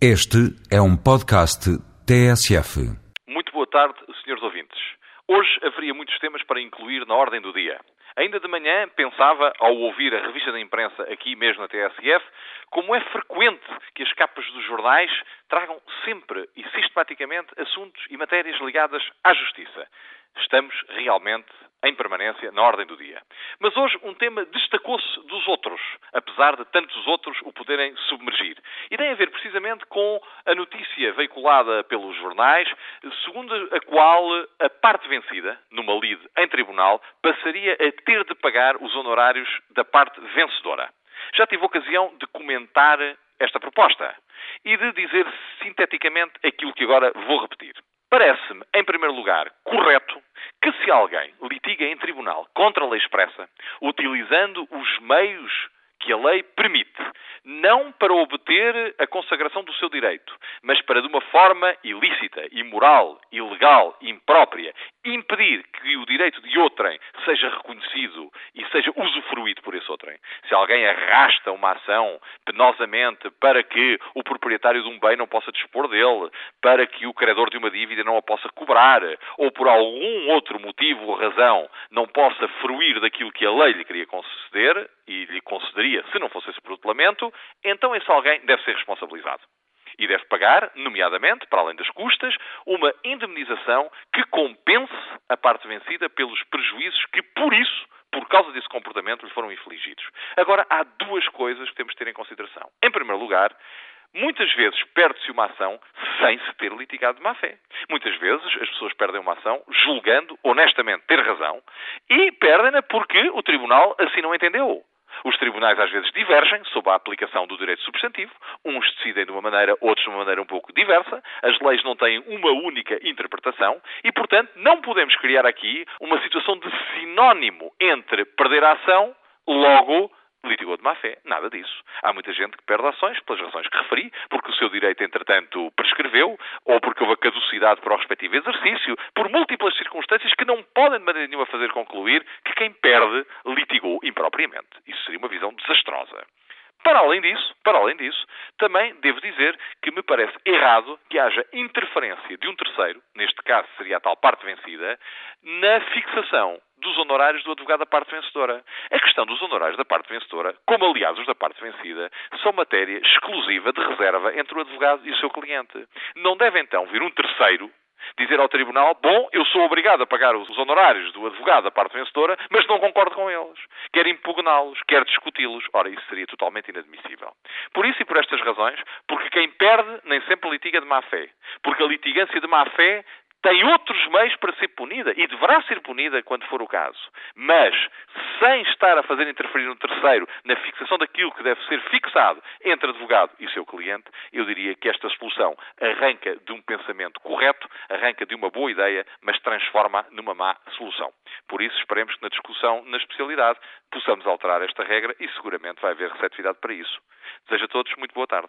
Este é um podcast TSF. Muito boa tarde, senhores ouvintes. Hoje haveria muitos temas para incluir na ordem do dia. Ainda de manhã pensava, ao ouvir a revista da imprensa aqui mesmo na TSF, como é frequente que as capas dos jornais tragam sempre e sistematicamente assuntos e matérias ligadas à justiça. Estamos realmente em permanência na ordem do dia. Mas hoje um tema destacou-se dos outros, apesar de tantos outros o poderem submergir. E tem a ver precisamente com a notícia veiculada pelos jornais, segundo a qual a parte vencida, numa lide em tribunal, passaria a ter de pagar os honorários da parte vencedora. Já tive ocasião de comentar esta proposta e de dizer sinteticamente aquilo que agora vou repetir. Parece-me, em primeiro lugar, correto que se alguém litiga contra a lei expressa, utilizando os meios que a lei permite, não para obter a consagração do seu direito, mas para, de uma forma ilícita, imoral, ilegal, imprópria, impedir que o direito de outrem seja reconhecido e seja usufruído por esse outrem. Se alguém arrasta uma ação penosamente para que o proprietário de um bem não possa dispor dele, para que o credor de uma dívida não a possa cobrar, ou por algum outro motivo ou razão não possa fruir daquilo que a lei lhe queria conceder e lhe concederia se não fosse esse protelamento, então esse alguém deve ser responsabilizado e deve pagar, nomeadamente, para além das custas, uma indemnização que compense a parte vencida pelos prejuízos que, por isso, por causa desse comportamento, lhe foram infligidos. Agora, há duas coisas que temos de ter em consideração. Em primeiro lugar, Muitas vezes perde-se uma ação sem se ter litigado de má fé. Muitas vezes as pessoas perdem uma ação julgando honestamente ter razão e perdem-na porque o tribunal assim não entendeu. Os tribunais às vezes divergem sob a aplicação do direito substantivo. Uns decidem de uma maneira, outros de uma maneira um pouco diversa. As leis não têm uma única interpretação e, portanto, não podemos criar aqui uma situação de sinónimo entre perder a ação, logo litigou de má fé. Nada disso. Há muita gente que perde ações pelas razões que referi, porque o seu direito, entretanto, prescreveu, ou porque houve a caducidade para o respectivo exercício, por múltiplas circunstâncias que não podem de maneira nenhuma fazer concluir que quem perde litigou impropriamente. Isso seria uma visão desastrosa. Para além disso, para além disso, também devo dizer que me parece errado que haja interferência de um terceiro, neste caso seria a tal parte vencida, na fixação dos honorários do advogado da parte vencedora. A questão dos honorários da parte vencedora, como aliás os da parte vencida, são matéria exclusiva de reserva entre o advogado e o seu cliente. Não deve então vir um terceiro dizer ao Tribunal: bom, eu sou obrigado a pagar os honorários do advogado da parte vencedora, mas não concordo com eles. Quer impugná-los, quer discuti-los. Ora, isso seria totalmente inadmissível. Por isso e por estas razões, porque quem perde nem sempre litiga de má fé. Porque a litigância de má fé tem outros meios para ser punida e deverá ser punida quando for o caso. Mas, sem estar a fazer interferir um terceiro na fixação daquilo que deve ser fixado entre advogado e seu cliente, eu diria que esta solução arranca de um pensamento correto, arranca de uma boa ideia, mas transforma numa má solução. Por isso, esperemos que na discussão na especialidade possamos alterar esta regra e seguramente vai haver receptividade para isso. Desejo a todos muito boa tarde.